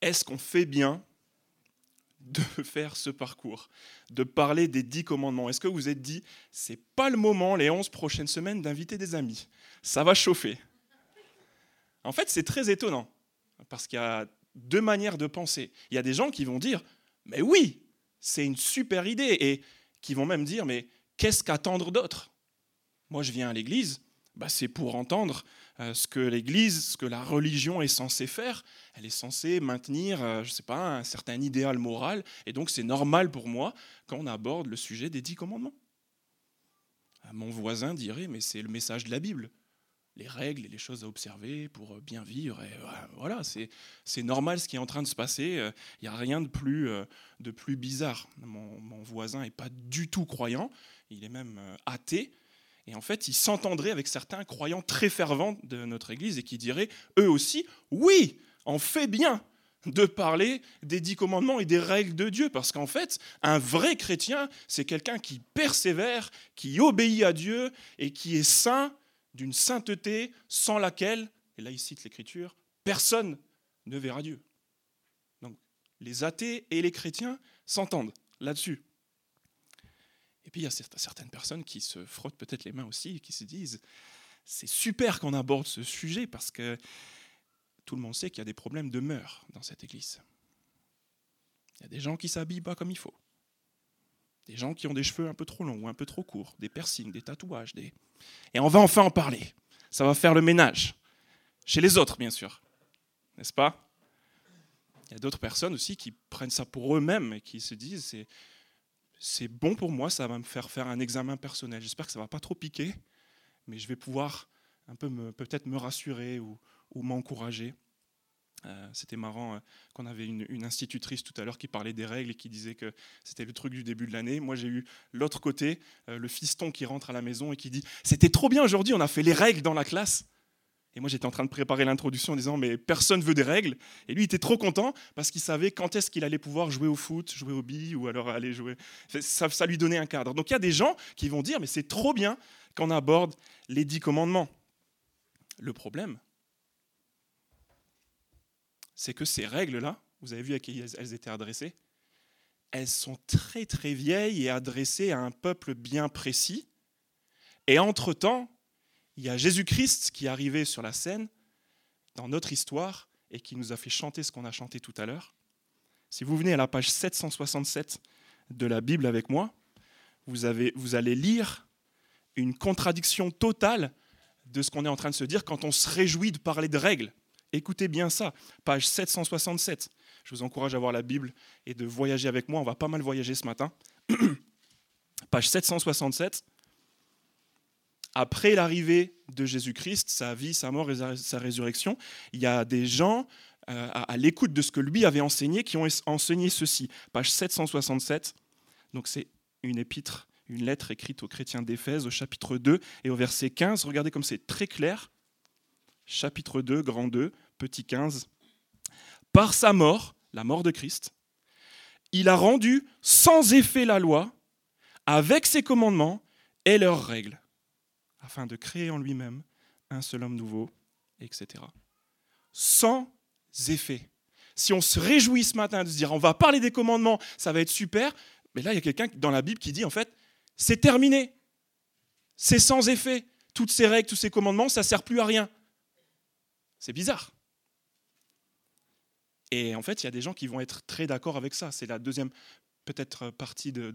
est-ce qu'on fait bien de faire ce parcours, de parler des dix commandements? Est-ce que vous vous êtes dit, c'est pas le moment, les onze prochaines semaines, d'inviter des amis? Ça va chauffer. En fait, c'est très étonnant, parce qu'il y a deux manières de penser. Il y a des gens qui vont dire, mais oui, c'est une super idée, et qui vont même dire, mais qu'est-ce qu'attendre d'autre? Moi, je viens à l'église, bah, c'est pour entendre ce que l'Église, ce que la religion est censée faire. Elle est censée maintenir, euh, je sais pas, un certain idéal moral, et donc c'est normal pour moi quand on aborde le sujet des dix commandements. Euh, mon voisin dirait, mais c'est le message de la Bible, les règles et les choses à observer pour bien vivre. Voilà, c'est normal ce qui est en train de se passer. Il n'y a rien de plus, de plus bizarre. Mon, mon voisin n'est pas du tout croyant, il est même athée. Et en fait, il s'entendrait avec certains croyants très fervents de notre Église et qui diraient, eux aussi, oui, on fait bien de parler des dix commandements et des règles de Dieu, parce qu'en fait, un vrai chrétien, c'est quelqu'un qui persévère, qui obéit à Dieu et qui est saint d'une sainteté sans laquelle, et là il cite l'Écriture, personne ne verra Dieu. Donc les athées et les chrétiens s'entendent là-dessus. Et puis il y a certaines personnes qui se frottent peut-être les mains aussi et qui se disent c'est super qu'on aborde ce sujet parce que tout le monde sait qu'il y a des problèmes de mœurs dans cette église. Il y a des gens qui s'habillent pas comme il faut. Des gens qui ont des cheveux un peu trop longs ou un peu trop courts, des piercings, des tatouages. Des... Et on va enfin en parler. Ça va faire le ménage. Chez les autres, bien sûr. N'est-ce pas? Il y a d'autres personnes aussi qui prennent ça pour eux-mêmes et qui se disent c'est c'est bon pour moi, ça va me faire faire un examen personnel. J'espère que ça ne va pas trop piquer, mais je vais pouvoir un peu peut-être me rassurer ou, m'encourager. Euh, c'était marrant euh, qu'on avait une, institutrice tout à l'heure qui parlait des règles et qui disait que c'était le truc du début de l'année. Moi, j'ai eu l'autre côté, euh, le fiston qui rentre à la maison et qui dit C'était trop bien aujourd'hui, on a fait les règles dans la classe. Et moi, j'étais en train de préparer l'introduction en disant, mais personne veut des règles. Et lui, il était trop content parce qu'il savait quand est-ce qu'il allait pouvoir jouer au foot, jouer au billes ou alors aller jouer. Ça, ça lui donnait un cadre. Donc il y a des gens qui vont dire, mais c'est trop bien qu'on aborde les dix commandements. Le problème, c'est que ces règles-là, vous avez vu à qui elles étaient adressées, elles sont très très vieilles et adressées à un peuple bien précis. Et entre-temps, il y a Jésus-Christ qui est arrivé sur la scène dans notre histoire et qui nous a fait chanter ce qu'on a chanté tout à l'heure. Si vous venez à la page 767 de la Bible avec moi, vous, vous allez lire une contradiction totale de ce qu'on est en train de se dire quand on se réjouit de parler de règles. Écoutez bien ça, page 767. Je vous encourage à voir la Bible et de voyager avec moi. On va pas mal voyager ce matin. page 767 après l'arrivée de Jésus-Christ, sa vie, sa mort et sa résurrection, il y a des gens euh, à, l'écoute de ce que lui avait enseigné qui ont enseigné ceci. Page 767, donc c'est une épître, une lettre écrite aux chrétiens d'Éphèse au chapitre 2 et au verset 15. Regardez comme c'est très clair. Chapitre 2, grand 2, petit 15. Par sa mort, la mort de Christ, il a rendu sans effet la loi avec ses commandements et leurs règles afin de créer en lui-même un seul homme nouveau, etc. Sans effet. Si on se réjouit ce matin de se dire on va parler des commandements, ça va être super, mais là il y a quelqu'un dans la Bible qui dit en fait c'est terminé, c'est sans effet. Toutes ces règles, tous ces commandements, ça ne sert plus à rien. C'est bizarre. Et en fait, il y a des gens qui vont être très d'accord avec ça. C'est la deuxième peut-être partie de,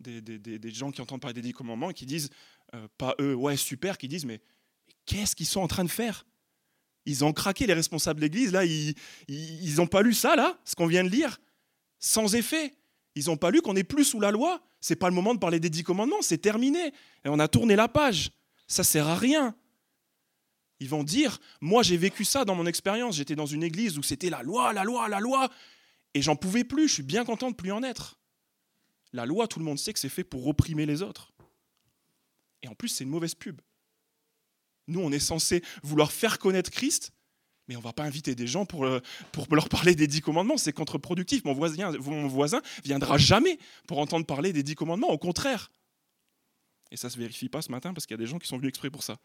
des gens qui entendent parler des dix commandements et qui disent euh, pas eux, ouais, super, qui disent, mais, qu'est-ce qu'ils sont en train de faire? Ils ont craqué, les responsables de l'Église, là, ils n'ont pas lu ça, là, ce qu'on vient de lire, sans effet. Ils n'ont pas lu qu'on n'est plus sous la loi. C'est pas le moment de parler des dix commandements, c'est terminé. Et on a tourné la page. Ça sert à rien. Ils vont dire, moi j'ai vécu ça dans mon expérience, j'étais dans une église où c'était la loi, la loi, la loi, et j'en pouvais plus, je suis bien content de plus en être. La loi, tout le monde sait que c'est fait pour opprimer les autres. Et en plus, c'est une mauvaise pub. Nous, on est censé vouloir faire connaître Christ, mais on ne va pas inviter des gens pour, euh, pour leur parler des dix commandements. C'est contre-productif. Mon voisin, mon voisin viendra jamais pour entendre parler des dix commandements. Au contraire. Et ça ne se vérifie pas ce matin parce qu'il y a des gens qui sont venus exprès pour ça.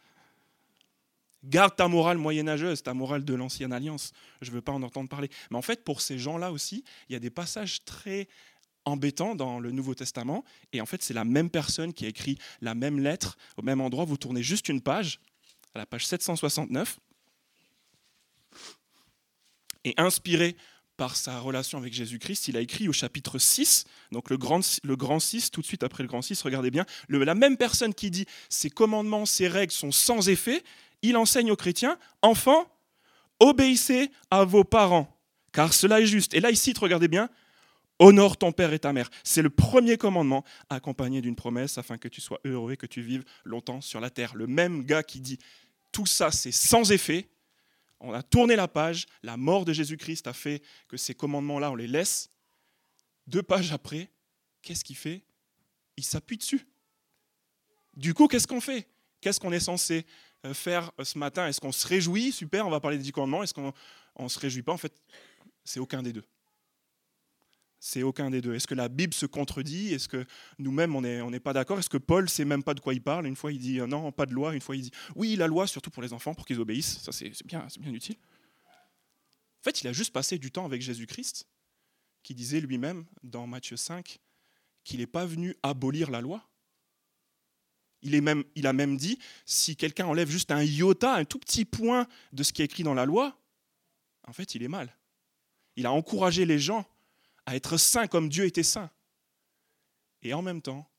Garde ta morale moyenâgeuse, ta morale de l'ancienne alliance. Je ne veux pas en entendre parler. Mais en fait, pour ces gens-là aussi, il y a des passages très embêtants dans le Nouveau Testament. Et en fait, c'est la même personne qui a écrit la même lettre au même endroit. Vous tournez juste une page, à la page 769. Et inspiré par sa relation avec Jésus-Christ, il a écrit au chapitre 6, donc le grand, le grand 6, tout de suite après le grand 6, regardez bien, la même personne qui dit ces commandements, ces règles sont sans effet, il enseigne aux chrétiens, enfants, obéissez à vos parents, car cela est juste. Et là, il cite, regardez bien, honore ton père et ta mère. C'est le premier commandement accompagné d'une promesse afin que tu sois heureux et que tu vives longtemps sur la terre. Le même gars qui dit tout ça, c'est sans effet, on a tourné la page, la mort de Jésus-Christ a fait que ces commandements-là, on les laisse. Deux pages après, qu'est-ce qu'il fait? Il s'appuie dessus. Du coup, qu'est-ce qu'on fait? Qu'est-ce qu'on est censé faire euh, ce matin Est-ce qu'on se réjouit? Super, on va parler des dix commandements. Est-ce qu'on ne se réjouit pas? En fait, c'est aucun des deux. C'est aucun des deux. Est-ce que la Bible se contredit? Est-ce que nous-mêmes, on n'est on pas d'accord? Est-ce que Paul ne sait même pas de quoi il parle? Une fois, il dit euh, non, pas de loi. Une fois, il dit oui, la loi, surtout pour les enfants, pour qu'ils obéissent. Ça, c'est bien, bien utile. En fait, il a juste passé du temps avec Jésus-Christ, qui disait lui-même, dans Matthieu 5, qu'il n'est pas venu abolir la loi. Il, a même dit, si quelqu'un enlève juste un iota, un tout petit point de ce qui est écrit dans la loi, en fait, il est mal. Il a encouragé les gens à être saints comme Dieu était saint. Et en même temps,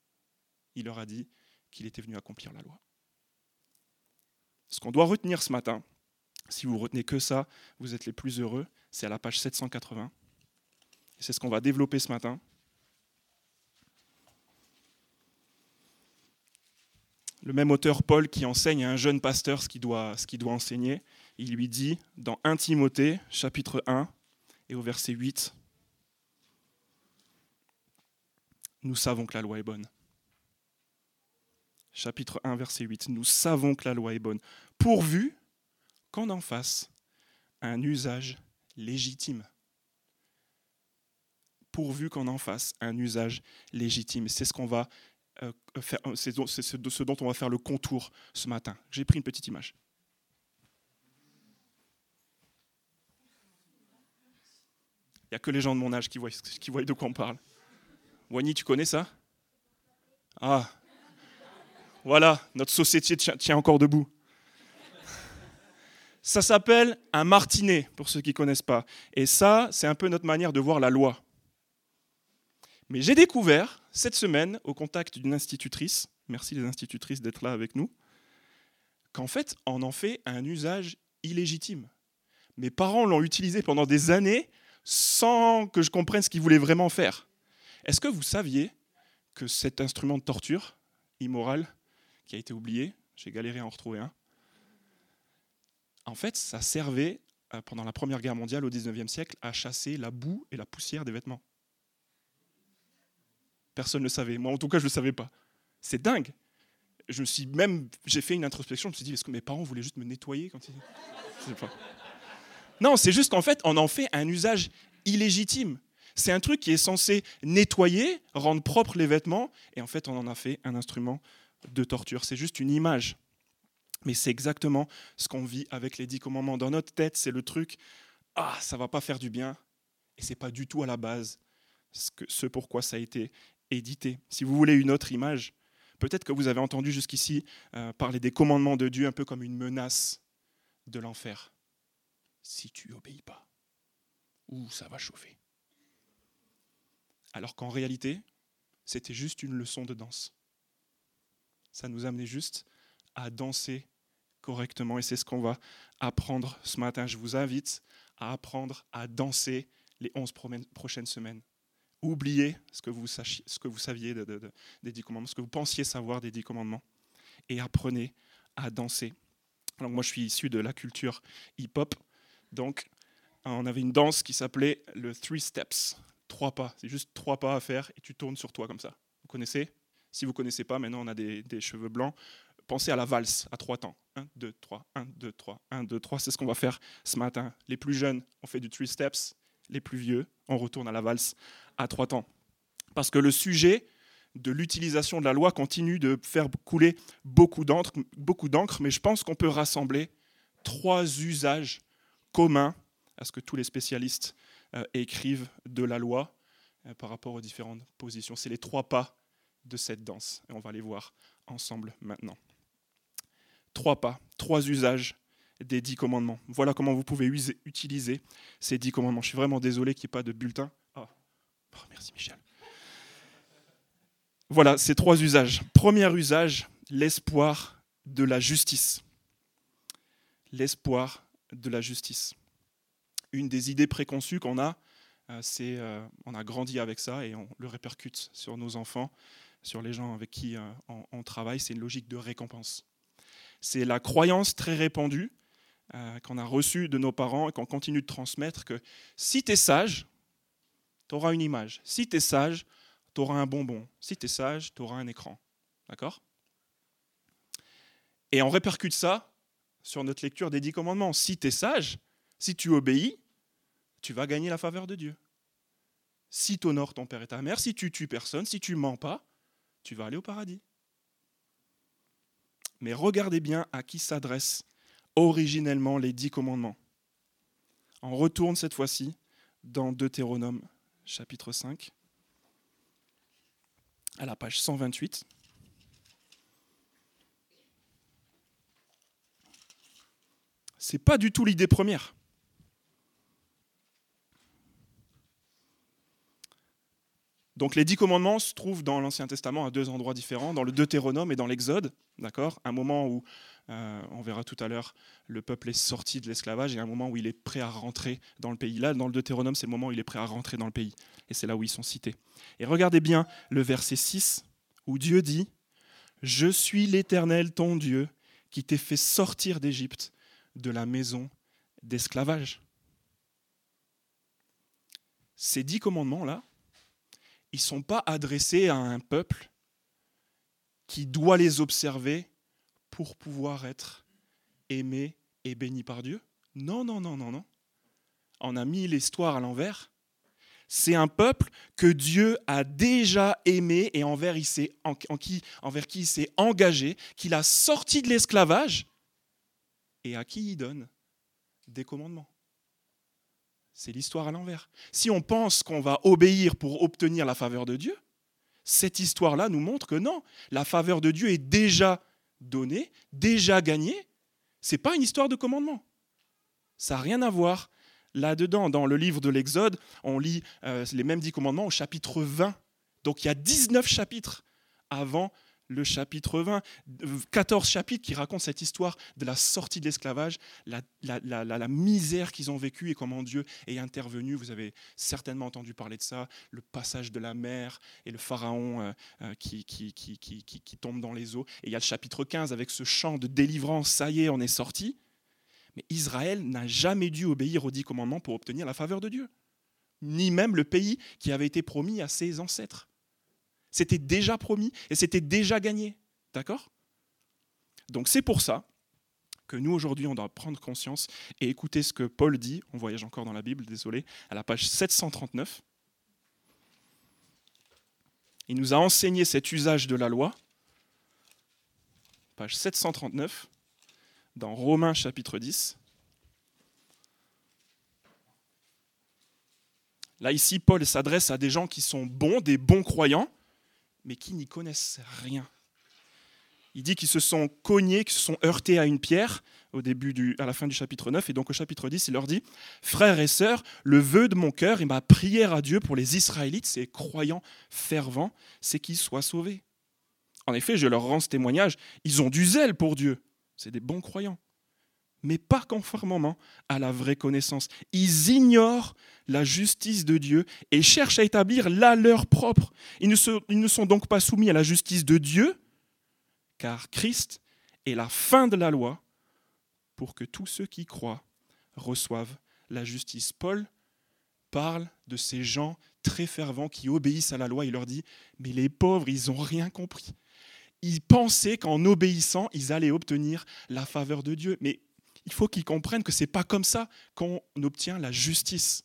il leur a dit qu'il était venu accomplir la loi. Ce qu'on doit retenir ce matin, si vous retenez que ça, vous êtes les plus heureux, c'est à la page 780. Et c'est ce qu'on va développer ce matin. Le même auteur Paul qui enseigne à un jeune pasteur ce qu'il doit, enseigner, il lui dit dans 1 Timothée chapitre 1 et au verset 8, nous savons que la loi est bonne. Chapitre 1, verset 8. Nous savons que la loi est bonne, pourvu qu'on en fasse un usage légitime. Pourvu qu'on en fasse un usage légitime. C'est ce qu'on va euh, faire, c'est ce dont on va faire le contour ce matin. J'ai pris une petite image. Il n'y a que les gens de mon âge qui voient, de quoi on parle. Wany, tu connais ça? Ah, voilà, notre société tient encore debout. Ça s'appelle un martinet, pour ceux qui ne connaissent pas. Et ça, c'est un peu notre manière de voir la loi. Mais j'ai découvert cette semaine, au contact d'une institutrice, merci les institutrices d'être là avec nous, qu'en fait, on en fait un usage illégitime. Mes parents l'ont utilisé pendant des années sans que je comprenne ce qu'ils voulaient vraiment faire. Est-ce que vous saviez que cet instrument de torture immoral qui a été oublié, j'ai galéré à en retrouver un, en fait, ça servait euh, pendant la Première Guerre mondiale au XIXe siècle à chasser la boue et la poussière des vêtements. Personne ne le savait. Moi, en tout cas, je ne le savais pas. C'est dingue. Je suis même, j'ai fait une introspection. Je me suis dit, est-ce que mes parents voulaient juste me nettoyer quand ils... Non, c'est juste qu'en fait, on en fait un usage illégitime. C'est un truc qui est censé nettoyer, rendre propres les vêtements, et en fait, on en a fait un instrument de torture. C'est juste une image. Mais c'est exactement ce qu'on vit avec les dix commandements. Dans notre tête, c'est le truc, ah, ça va pas faire du bien, et c'est pas du tout à la base ce, que, ce pourquoi ça a été édité. Si vous voulez une autre image, peut-être que vous avez entendu jusqu'ici euh, parler des commandements de Dieu un peu comme une menace de l'enfer. Si tu obéis pas, ou ça va chauffer alors qu'en réalité, c'était juste une leçon de danse. Ça nous amenait juste à danser correctement et c'est ce qu'on va apprendre ce matin. Je vous invite à apprendre à danser les 11 prochaines semaines. Oubliez ce que vous, saviez des dix commandements, ce que vous pensiez savoir des dix commandements, et apprenez à danser. Alors moi, je suis issu de la culture hip-hop, donc on avait une danse qui s'appelait le Three Steps trois pas. C'est juste trois pas à faire et tu tournes sur toi comme ça. Vous connaissez? Si vous connaissez pas, maintenant on a des, cheveux blancs. Pensez à la valse à trois temps. 1, 2, 3, 1, 2, 3, 1, 2, 3. C'est ce qu'on va faire ce matin. Les plus jeunes, on fait du three steps. Les plus vieux, on retourne à la valse à trois temps. Parce que le sujet de l'utilisation de la loi continue de faire couler beaucoup d'encre, mais je pense qu'on peut rassembler trois usages communs à ce que tous les spécialistes euh, écrivent de la loi euh, par rapport aux différentes positions. C'est les trois pas de cette danse, on va les voir ensemble maintenant. Trois pas, trois usages des dix commandements. Voilà comment vous pouvez utiliser ces dix commandements. Je suis vraiment désolé qu'il n'y ait pas de bulletin. Ah. Oh, merci Michel. Voilà ces trois usages. Premier usage, l'espoir de la justice. L'espoir de la justice. Une des idées préconçues qu'on a, euh, c'est euh, on a grandi avec ça et on le répercute sur nos enfants, sur les gens avec qui euh, on travaille, c'est une logique de récompense. C'est la croyance très répandue qu'on a reçue de nos parents et qu'on continue de transmettre que si tu es sage, tu auras une image. Si tu es sage, tu auras un bonbon. Si tu es sage, tu auras un écran. D'accord? Et on répercute ça sur notre lecture des dix commandements. Si tu es sage, si tu obéis, tu vas gagner la faveur de Dieu. Si tu honores ton père et ta mère, si tu tues personne, si tu mens pas, tu vas aller au paradis. Mais regardez bien à qui s'adressent originellement les dix commandements. On retourne cette fois-ci dans Deutéronome chapitre 5 à la page 128. C'est pas du tout l'idée première. Donc les dix commandements se trouvent dans l'Ancien Testament à deux endroits différents, dans le Deutéronome et dans l'Exode, d'accord? Un moment où, euh, on verra tout à l'heure, le peuple est sorti de l'esclavage et un moment où il est prêt à rentrer dans le pays. Là, dans le Deutéronome, c'est le moment où il est prêt à rentrer dans le pays. Et c'est là où ils sont cités. Et regardez bien le verset 6, où Dieu dit, Je suis l'Éternel, ton Dieu, qui t'ai fait sortir d'Égypte, de la maison d'esclavage. Ces dix commandements-là, ils ne sont pas adressés à un peuple qui doit les observer pour pouvoir être aimé et béni par Dieu. Non, non, non, non, non. On a mis l'histoire à l'envers. C'est un peuple que Dieu a déjà aimé et envers, qui il s'est engagé, qu'il a sorti de l'esclavage et à qui il donne des commandements. C'est l'histoire à l'envers. Si on pense qu'on va obéir pour obtenir la faveur de Dieu, cette histoire-là nous montre que non, la faveur de Dieu est déjà donnée, déjà gagnée. Ce n'est pas une histoire de commandement. Ça n'a rien à voir là-dedans. Dans le livre de l'Exode, on lit euh, les mêmes dix commandements au chapitre 20. Donc il y a 19 chapitres avant le chapitre 20, 14 chapitres qui racontent cette histoire de la sortie de l'esclavage, la, misère qu'ils ont vécue et comment Dieu est intervenu. Vous avez certainement entendu parler de ça, le passage de la mer et le pharaon euh, euh, qui, qui, qui, qui, tombe dans les eaux. Et il y a le chapitre 15 avec ce chant de délivrance, ça y est, on est sorti. Mais Israël n'a jamais dû obéir aux dix commandements pour obtenir la faveur de Dieu, ni même le pays qui avait été promis à ses ancêtres. C'était déjà promis et c'était déjà gagné. D'accord? Donc c'est pour ça que nous, aujourd'hui, on doit prendre conscience et écouter ce que Paul dit, on voyage encore dans la Bible, désolé, à la page 739. Il nous a enseigné cet usage de la loi, page 739, dans Romains chapitre 10. Là, ici, Paul s'adresse à des gens qui sont bons, des bons croyants, mais qui n'y connaissent rien. Il dit qu'ils se sont cognés, qu'ils se sont heurtés à une pierre au début du, à la fin du chapitre 9. Et donc au chapitre 10, il leur dit, Frères et sœurs, le vœu de mon cœur et ma prière à Dieu pour les Israélites, ces croyants fervents, c'est qu'ils soient sauvés. En effet, je leur rends ce témoignage, ils ont du zèle pour Dieu. C'est des bons croyants mais pas conformément à la vraie connaissance. Ils ignorent la justice de Dieu et cherchent à établir la leur propre. Ils ne, sont, donc pas soumis à la justice de Dieu, car Christ est la fin de la loi pour que tous ceux qui croient reçoivent la justice. Paul parle de ces gens très fervents qui obéissent à la loi. Il leur dit, mais les pauvres, ils n'ont rien compris. Ils pensaient qu'en obéissant, ils allaient obtenir la faveur de Dieu. Mais il faut qu'ils comprennent que ce n'est pas comme ça qu'on obtient la justice.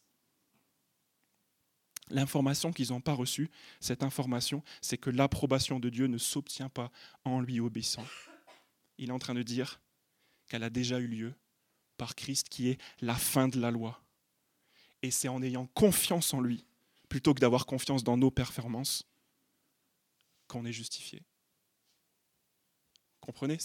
L'information qu'ils n'ont pas reçue, cette information, c'est que l'approbation de Dieu ne s'obtient pas en lui obéissant. Il est en train de dire qu'elle a déjà eu lieu par Christ qui est la fin de la loi. Et c'est en ayant confiance en lui, plutôt que d'avoir confiance dans nos performances, qu'on est justifié. Comprenez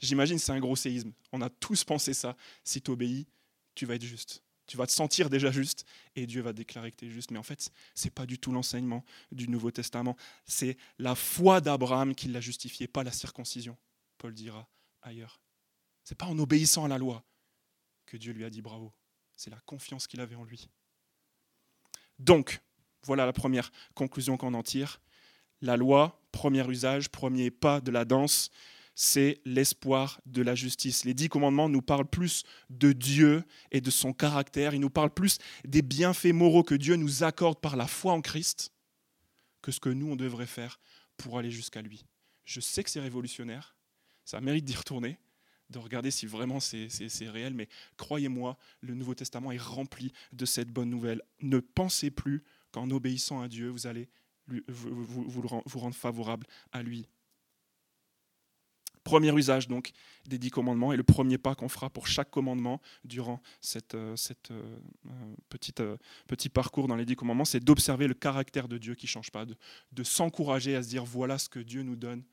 J'imagine c'est un gros séisme. On a tous pensé ça. Si tu obéis, tu vas être juste. Tu vas te sentir déjà juste et Dieu va déclarer que tu es juste. Mais en fait, ce n'est pas du tout l'enseignement du Nouveau Testament. C'est la foi d'Abraham qui l'a justifié, pas la circoncision, Paul dira ailleurs. Ce n'est pas en obéissant à la loi que Dieu lui a dit bravo. C'est la confiance qu'il avait en lui. Donc, voilà la première conclusion qu'on en tire. La loi, premier usage, premier pas de la danse, c'est l'espoir de la justice. Les dix commandements nous parlent plus de Dieu et de son caractère, ils nous parlent plus des bienfaits moraux que Dieu nous accorde par la foi en Christ que ce que nous, on devrait faire pour aller jusqu'à lui. Je sais que c'est révolutionnaire, ça mérite d'y retourner, de regarder si vraiment c'est réel, mais croyez-moi, le Nouveau Testament est rempli de cette bonne nouvelle. Ne pensez plus qu'en obéissant à Dieu, vous allez vous rendre favorable à lui. Premier usage donc des dix commandements et le premier pas qu'on fera pour chaque commandement durant cette, euh, euh, euh, petit parcours dans les dix commandements, c'est d'observer le caractère de Dieu qui ne change pas, de, s'encourager à se dire voilà ce que Dieu nous donne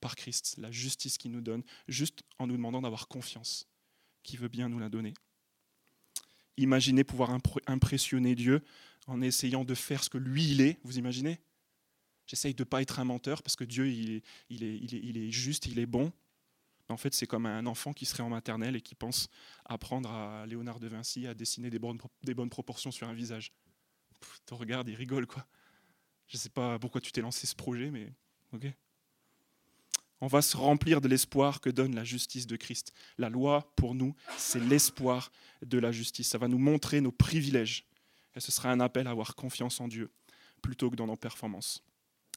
par Christ, la justice qu'il nous donne, juste en nous demandant d'avoir confiance, qui veut bien nous la donner. Imaginez pouvoir impressionner Dieu en essayant de faire ce que lui il est, vous imaginez? J'essaye de ne pas être un menteur parce que Dieu, il est juste, il est bon. En fait, c'est comme un enfant qui serait en maternelle et qui pense apprendre à Léonard de Vinci à dessiner des bonnes, proportions sur un visage. Tu regardes, il rigole, quoi. Je ne sais pas pourquoi tu t'es lancé ce projet, mais ok. On va se remplir de l'espoir que donne la justice de Christ. La loi, pour nous, c'est l'espoir de la justice. Ça va nous montrer nos privilèges. Et ce sera un appel à avoir confiance en Dieu plutôt que dans nos performances.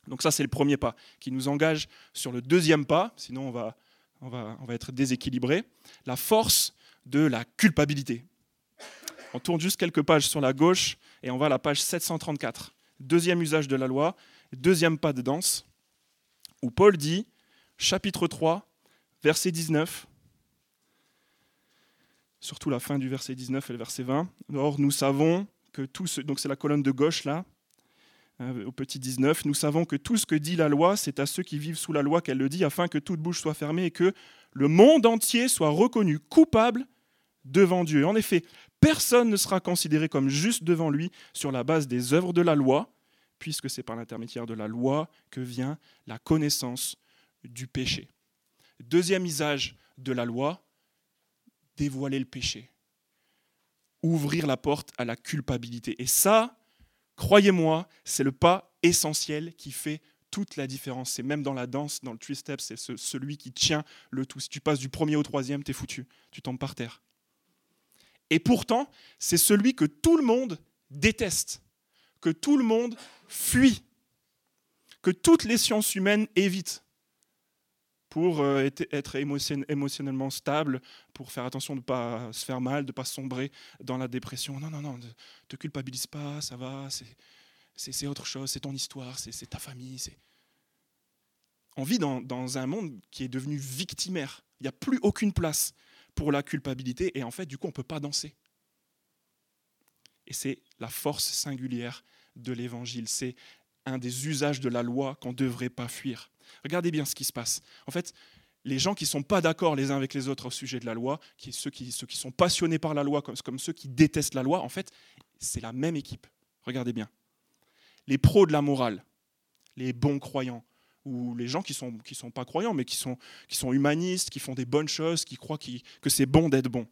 Donc ça, c'est le premier pas qui nous engage sur le deuxième pas, sinon on va, on va, être déséquilibré, la force de la culpabilité. On tourne juste quelques pages sur la gauche et on va à la page 734. Deuxième usage de la loi, deuxième pas de danse, où Paul dit, chapitre 3, verset 19, surtout la fin du verset 19 et le verset 20. Or, nous savons que tout ce, donc c'est la colonne de gauche là, au petit 19, nous savons que tout ce que dit la loi, c'est à ceux qui vivent sous la loi qu'elle le dit, afin que toute bouche soit fermée et que le monde entier soit reconnu coupable devant Dieu. En effet, personne ne sera considéré comme juste devant lui sur la base des œuvres de la loi, puisque c'est par l'intermédiaire de la loi que vient la connaissance du péché. Deuxième usage de la loi, dévoiler le péché, ouvrir la porte à la culpabilité. Et ça, Croyez-moi, c'est le pas essentiel qui fait toute la différence. C'est même dans la danse, dans le three step, c'est celui qui tient le tout. Si tu passes du premier au troisième, t'es foutu. Tu tombes par terre. Et pourtant, c'est celui que tout le monde déteste, que tout le monde fuit, que toutes les sciences humaines évitent pour euh, être émotionnellement stable, pour faire attention de ne pas se faire mal, de ne pas sombrer dans la dépression. Non, non, non, ne te culpabilise pas, ça va, c'est autre chose, c'est ton histoire, c'est ta famille. On vit dans, dans, un monde qui est devenu victimaire. Il n'y a plus aucune place pour la culpabilité et en fait, du coup, on ne peut pas danser. Et c'est la force singulière de l'évangile. C'est un des usages de la loi qu'on ne devrait pas fuir. Regardez bien ce qui se passe. En fait, les gens qui ne sont pas d'accord les uns avec les autres au sujet de la loi, ceux, qui, sont passionnés par la loi comme, ceux qui détestent la loi, en fait, c'est la même équipe. Regardez bien. Les pros de la morale, les bons croyants, ou les gens qui ne sont, pas croyants, mais qui sont, qui sont humanistes, qui font des bonnes choses, qui croient que c'est bon d'être bon.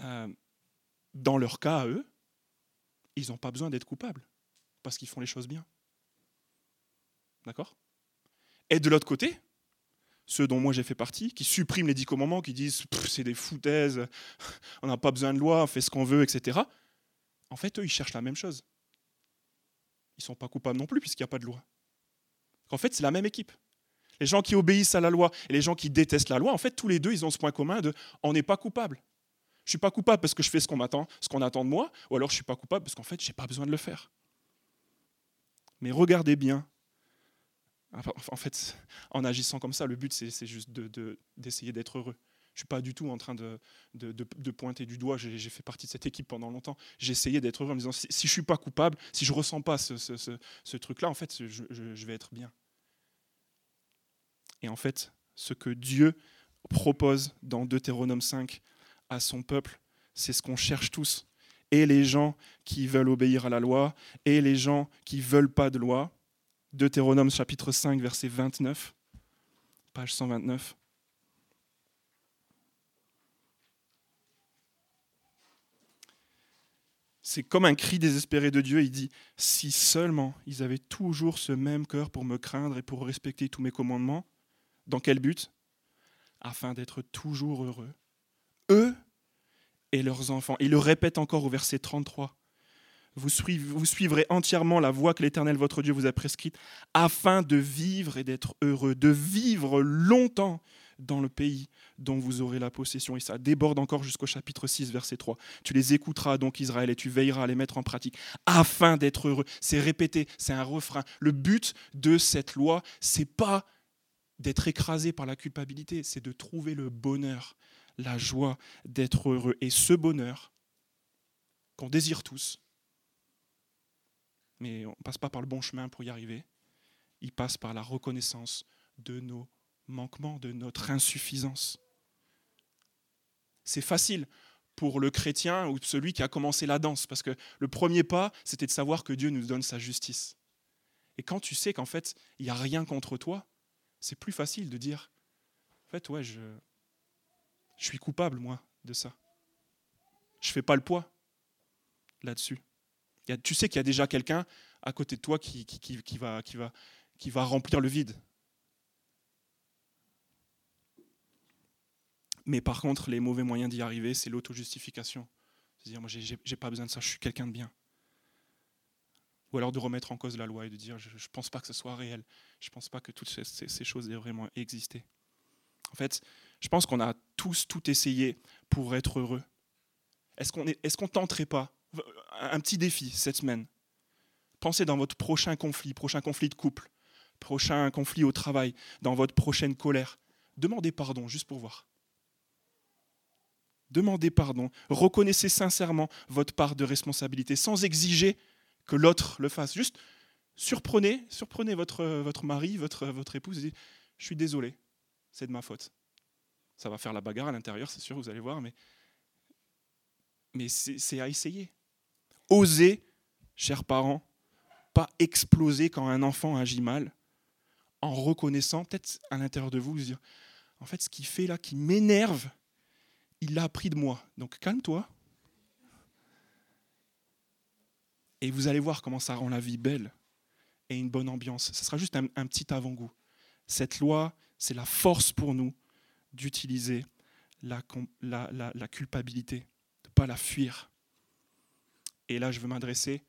Euh, dans leur cas, eux, ils n'ont pas besoin d'être coupables, parce qu'ils font les choses bien. D'accord? Et de l'autre côté, ceux dont moi j'ai fait partie, qui suppriment les dix commandements, qui disent c'est des foutaises, on n'a pas besoin de loi, on fait ce qu'on veut, etc. En fait, eux, ils cherchent la même chose. Ils ne sont pas coupables non plus, puisqu'il n'y a pas de loi. En fait, c'est la même équipe. Les gens qui obéissent à la loi et les gens qui détestent la loi, en fait, tous les deux, ils ont ce point commun de on n'est pas coupable. Je ne suis pas coupable parce que je fais ce qu'on m'attend, ce qu'on attend de moi, ou alors je ne suis pas coupable parce qu'en fait, je n'ai pas besoin de le faire. Mais regardez bien en fait, en agissant comme ça, le but, c'est juste d'essayer d'être heureux. Je ne suis pas du tout en train de, pointer du doigt, j'ai fait partie de cette équipe pendant longtemps. J'ai essayé d'être heureux en me disant, si, je ne suis pas coupable, si je ne ressens pas ce, truc-là, en fait, je, je vais être bien. Et en fait, ce que Dieu propose dans Deutéronome 5 à son peuple, c'est ce qu'on cherche tous. Et les gens qui veulent obéir à la loi, et les gens qui ne veulent pas de loi. Deutéronome chapitre 5, verset 29, page 129. C'est comme un cri désespéré de Dieu. Il dit, si seulement ils avaient toujours ce même cœur pour me craindre et pour respecter tous mes commandements, dans quel but? Afin d'être toujours heureux. Eux et leurs enfants. Il le répète encore au verset 33. Vous, suivrez entièrement la voie que l'Éternel votre Dieu vous a prescrite, afin de vivre et d'être heureux, de vivre longtemps dans le pays dont vous aurez la possession. Et ça déborde encore jusqu'au chapitre 6, verset 3. Tu les écouteras donc, Israël, et tu veilleras à les mettre en pratique, afin d'être heureux. C'est répété, c'est un refrain. Le but de cette loi, c'est pas d'être écrasé par la culpabilité, c'est de trouver le bonheur, la joie d'être heureux. Et ce bonheur qu'on désire tous, mais on ne passe pas par le bon chemin pour y arriver, il passe par la reconnaissance de nos manquement, de notre insuffisance. C'est facile pour le chrétien ou celui qui a commencé la danse, parce que le premier pas, c'était de savoir que Dieu nous donne sa justice. Et quand tu sais qu'en fait, il n'y a rien contre toi, c'est plus facile de dire, en fait, ouais, je suis coupable, moi, de ça. Je ne fais pas le poids là-dessus. Tu sais qu'il y a déjà quelqu'un à côté de toi qui, va remplir le vide. Mais par contre, les mauvais moyens d'y arriver, c'est l'auto-justification. C'est-à-dire, moi, j'ai pas besoin de ça, je suis quelqu'un de bien. Ou alors de remettre en cause la loi et de dire, je ne pense pas que ce soit réel. Je ne pense pas que toutes ces, choses aient vraiment existé. En fait, je pense qu'on a tous tout essayé pour être heureux. Est-ce qu'on est, est tenterait pas un petit défi cette semaine Pensez dans votre prochain conflit, prochain conflit de couple, prochain conflit au travail, dans votre prochaine colère. Demandez pardon juste pour voir. Demandez pardon, reconnaissez sincèrement votre part de responsabilité sans exiger que l'autre le fasse. Juste surprenez, surprenez votre, mari, votre, épouse et dites Je suis désolé, c'est de ma faute. Ça va faire la bagarre à l'intérieur, c'est sûr, vous allez voir, mais c'est à essayer. Osez, chers parents, pas exploser quand un enfant agit mal, en reconnaissant, peut-être à l'intérieur de vous, dire En fait, ce qu'il fait là, qui m'énerve, il l'a appris de moi. Donc calme-toi. Et vous allez voir comment ça rend la vie belle et une bonne ambiance. Ce sera juste un, petit avant-goût. Cette loi, c'est la force pour nous d'utiliser la, la, culpabilité, de ne pas la fuir. Et là, je veux m'adresser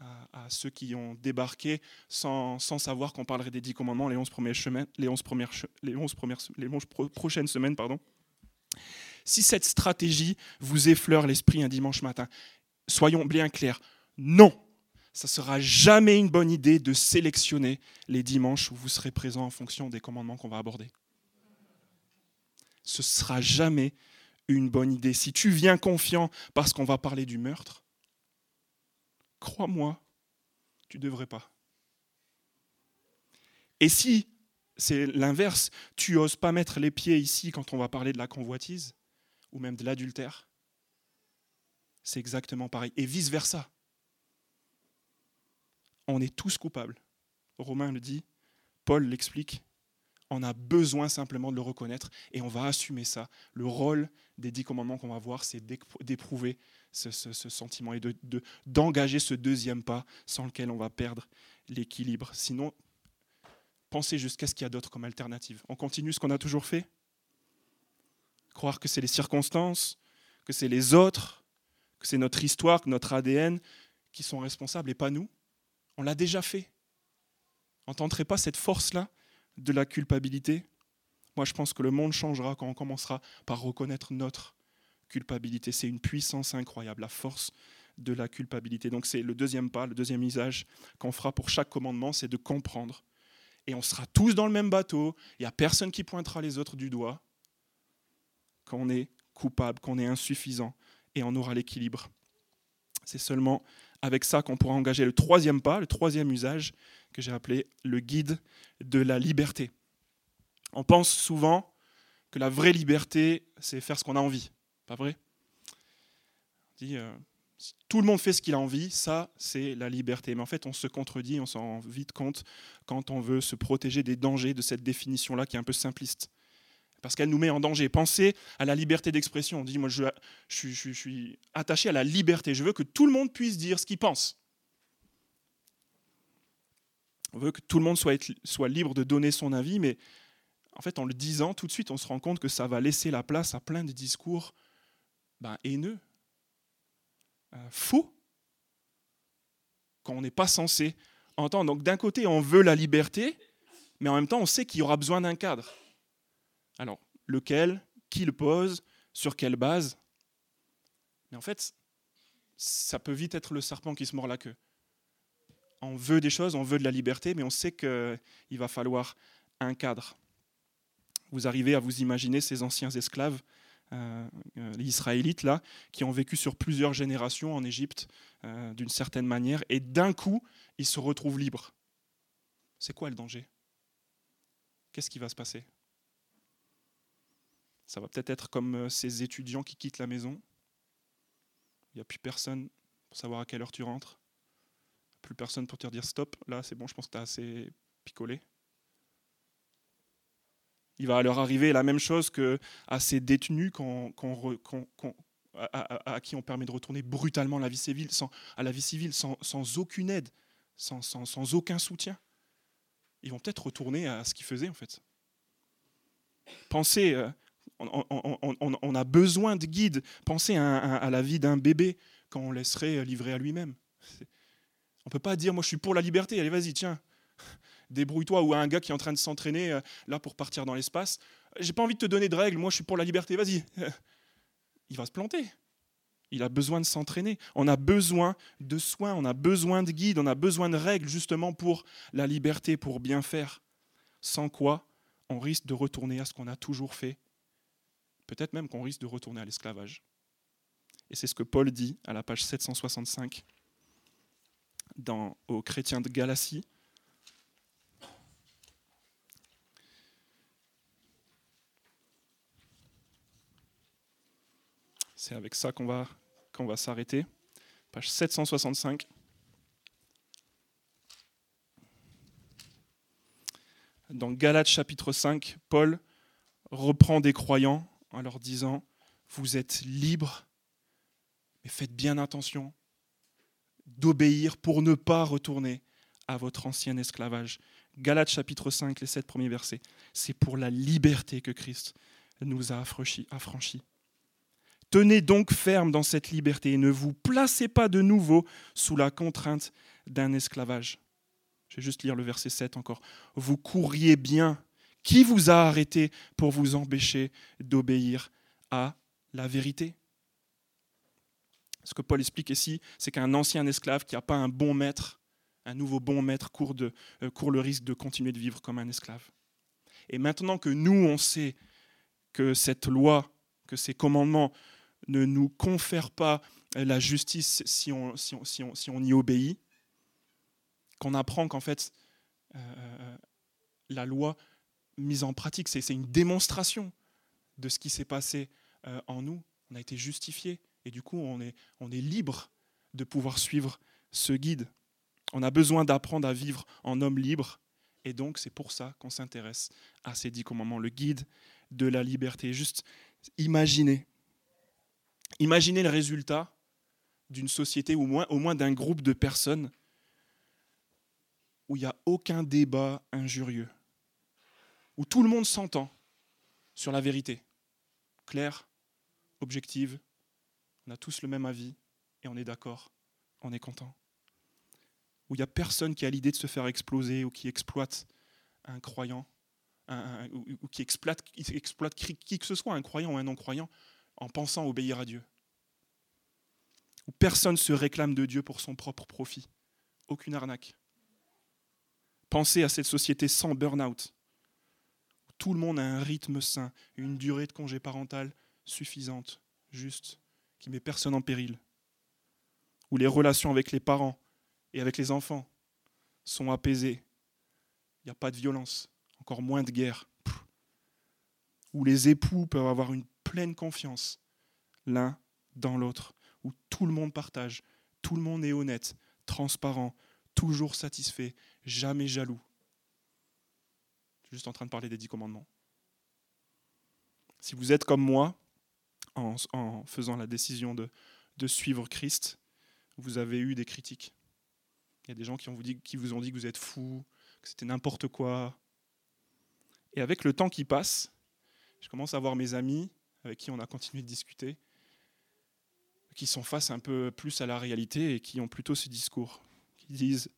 à, ceux qui ont débarqué sans, savoir qu'on parlerait des dix commandements les 11 premières les 11 premières, les 11 premières, les 11 prochaines semaines, pardon si cette stratégie vous effleure l'esprit un dimanche matin, soyons bien clairs, non, ça ne sera jamais une bonne idée de sélectionner les dimanches où vous serez présent en fonction des commandements qu'on va aborder. Ce sera jamais une bonne idée. Si tu viens confiant parce qu'on va parler du meurtre, crois-moi, tu ne devrais pas. Et si c'est l'inverse, tu oses pas mettre les pieds ici quand on va parler de la convoitise, ou même de l'adultère, c'est exactement pareil. Et vice-versa. On est tous coupables. Romain le dit, Paul l'explique. On a besoin simplement de le reconnaître et on va assumer ça. Le rôle des dix commandements qu'on va voir, c'est d'éprouver ce, sentiment et d'engager de, ce deuxième pas sans lequel on va perdre l'équilibre. Sinon, pensez jusqu'à ce qu'il y a d'autre comme alternative. On continue ce qu'on a toujours fait? Croire que c'est les circonstances, que c'est les autres, que c'est notre histoire, que notre ADN qui sont responsables et pas nous? On l'a déjà fait. Entendrez pas cette force-là de la culpabilité? Moi, je pense que le monde changera quand on commencera par reconnaître notre culpabilité. C'est une puissance incroyable, la force de la culpabilité. Donc c'est le deuxième pas, le deuxième usage qu'on fera pour chaque commandement, c'est de comprendre. Et on sera tous dans le même bateau, il n'y a personne qui pointera les autres du doigt qu'on est coupable, qu'on est insuffisant, et on aura l'équilibre. C'est seulement avec ça qu'on pourra engager le troisième pas, le troisième usage que j'ai appelé le guide de la liberté. On pense souvent que la vraie liberté, c'est faire ce qu'on a envie. Pas vrai? On dit, euh, tout le monde fait ce qu'il a envie, ça, c'est la liberté. Mais en fait, on se contredit, on s'en rend vite compte quand on veut se protéger des dangers de cette définition-là qui est un peu simpliste. Parce qu'elle nous met en danger. Pensez à la liberté d'expression. On dit, moi, je, suis attaché à la liberté. Je veux que tout le monde puisse dire ce qu'il pense. On veut que tout le monde soit libre de donner son avis, mais en fait, en le disant, tout de suite, on se rend compte que ça va laisser la place à plein de discours ben, haineux, euh, faux, qu'on n'est pas censé entendre. Donc d'un côté, on veut la liberté, mais en même temps, on sait qu'il y aura besoin d'un cadre. Alors, lequel Qui le pose Sur quelle base? Mais en fait, ça peut vite être le serpent qui se mord la queue. On veut des choses, on veut de la liberté, mais on sait qu'il va falloir un cadre vous arrivez à vous imaginer ces anciens esclaves, euh, euh, Israélites, là, qui ont vécu sur plusieurs générations en Égypte euh, d'une certaine manière, et d'un coup, ils se retrouvent libres. C'est quoi le danger? Qu'est-ce qui va se passer? Ça va peut-être être comme ces étudiants qui quittent la maison. Il n'y a plus personne pour savoir à quelle heure tu rentres. Plus personne pour te dire stop. Là, c'est bon, je pense que tu as assez picolé. Il va leur arriver la même chose qu'à ces détenus à, qui on permet de retourner brutalement à la vie civile, sans, aucune aide, sans, aucun soutien. Ils vont peut-être retourner à ce qu'ils faisaient en fait. Pensez, euh, on, a besoin de guides. Pensez à, à la vie d'un bébé quand on laisserait livrer à lui-même. On ne peut pas dire moi je suis pour la liberté, allez vas-y, tiens, débrouille-toi, ou à un gars qui est en train de s'entraîner euh, là pour partir dans l'espace. J'ai pas envie de te donner de règles, moi je suis pour la liberté, vas-y. Il va se planter. Il a besoin de s'entraîner. On a besoin de soins, on a besoin de guides, on a besoin de règles justement pour la liberté, pour bien faire. Sans quoi, on risque de retourner à ce qu'on a toujours fait. Peut-être même qu'on risque de retourner à l'esclavage. Et c'est ce que Paul dit à la page 765 dans, aux chrétiens de Galatie. C'est avec ça qu'on va, qu'on va s'arrêter. Page 765. Dans Galates chapitre 5, Paul reprend des croyants en leur disant, vous êtes libres, mais faites bien attention d'obéir pour ne pas retourner à votre ancien esclavage. Galates chapitre 5, les sept premiers versets. C'est pour la liberté que Christ nous a affranchis. Tenez donc ferme dans cette liberté et ne vous placez pas de nouveau sous la contrainte d'un esclavage. Je vais juste lire le verset 7 encore. Vous courriez bien. Qui vous a arrêté pour vous empêcher d'obéir à la vérité? Ce que Paul explique ici, c'est qu'un ancien esclave qui n'a pas un bon maître, un nouveau bon maître, court, euh, court le risque de continuer de vivre comme un esclave. Et maintenant que nous, on sait que cette loi, que ces commandements ne nous confère pas la justice si on, si on, si on, y obéit, qu'on apprend qu'en fait, euh, la loi mise en pratique, c'est une démonstration de ce qui s'est passé euh, en nous. On a été justifié et du coup, on est, on est libre de pouvoir suivre ce guide. On a besoin d'apprendre à vivre en homme libre et donc c'est pour ça qu'on s'intéresse à ces dix commandements, le guide de la liberté. Juste imaginez Imaginez le résultat d'une société, ou au moins d'un groupe de personnes, où il n'y a aucun débat injurieux, où tout le monde s'entend sur la vérité, claire, objective, on a tous le même avis et on est d'accord, on est content. Où il n'y a personne qui a l'idée de se faire exploser ou qui exploite un croyant, ou, qui exploite, qui que ce soit, un croyant ou un non-croyant, en pensant obéir à Dieu. Où personne se réclame de Dieu pour son propre profit. Aucune arnaque. Pensez à cette société sans burn-out. Où tout le monde a un rythme sain, une durée de congé parental suffisante, juste, qui met personne en péril, où les relations avec les parents et avec les enfants sont apaisées, il n'y a pas de violence, encore moins de guerre, où les époux peuvent avoir une pleine confiance l'un dans l'autre, où tout le monde partage, tout le monde est honnête, transparent, toujours satisfait, jamais jaloux. Je suis juste en train de parler des dix commandements. Si vous êtes comme moi, en, faisant la décision de, de, suivre Christ, vous avez eu des critiques. Il y a des gens qui, ont vous, qui vous ont dit que vous êtes fou, que c'était n'importe quoi. Et avec le temps qui passe, je commence à voir mes amis avec qui on a continué de discuter, qui sont face un peu plus à la réalité et qui ont plutôt ce discours, qui disent,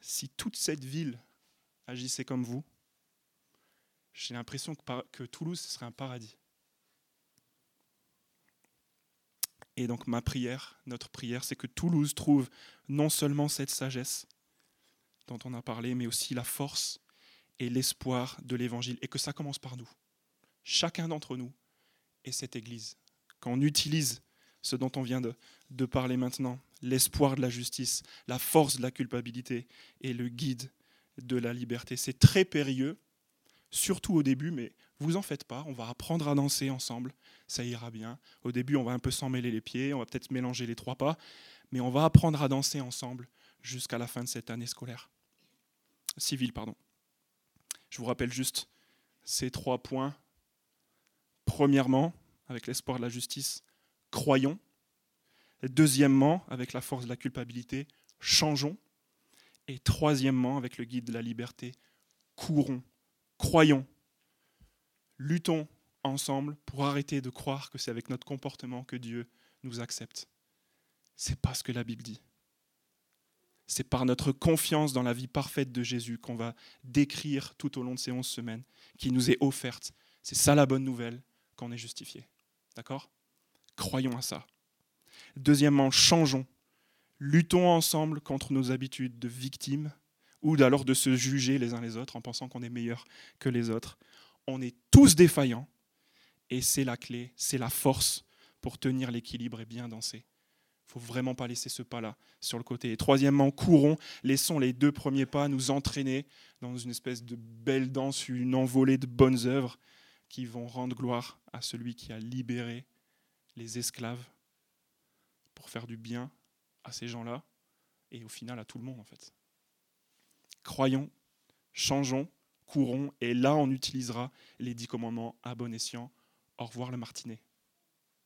si toute cette ville agissait comme vous, j'ai l'impression que, que Toulouse, ce serait un paradis. Et donc ma prière, notre prière, c'est que Toulouse trouve non seulement cette sagesse dont on a parlé, mais aussi la force et l'espoir de l'Évangile, et que ça commence par nous. Chacun d'entre nous est cette Église. Quand on utilise ce dont on vient de, de parler maintenant, l'espoir de la justice, la force de la culpabilité et le guide de la liberté, c'est très périlleux, surtout au début, mais vous en faites pas, on va apprendre à danser ensemble, ça ira bien. Au début, on va un peu s'en mêler les pieds, on va peut-être mélanger les trois pas, mais on va apprendre à danser ensemble jusqu'à la fin de cette année scolaire. Civile, pardon. Je vous rappelle juste ces trois points. Premièrement, avec l'espoir de la justice, croyons. deuxièmement, avec la force de la culpabilité, changeons. Et troisièmement, avec le guide de la liberté, courons, croyons, luttons ensemble pour arrêter de croire que c'est avec notre comportement que Dieu nous accepte. C'est pas ce que la Bible dit. C'est par notre confiance dans la vie parfaite de Jésus qu'on va décrire tout au long de ces onze semaines, qui nous est offerte. C'est ça la bonne nouvelle, qu'on est justifié. D'accord? Croyons à ça. Deuxièmement, changeons. Luttons ensemble contre nos habitudes de victimes ou alors de se juger les uns les autres en pensant qu'on est meilleur que les autres. On est tous défaillants et c'est la clé, c'est la force pour tenir l'équilibre et bien danser. Il faut vraiment pas laisser ce pas-là sur le côté. Et troisièmement, courons, laissons les deux premiers pas nous entraîner dans une espèce de belle danse, une envolée de bonnes œuvres qui vont rendre gloire à celui qui a libéré les esclaves pour faire du bien à ces gens-là et au final à tout le monde en fait. Croyons, changeons, courons et là on utilisera les dix commandements à bon escient. Au revoir le martinet.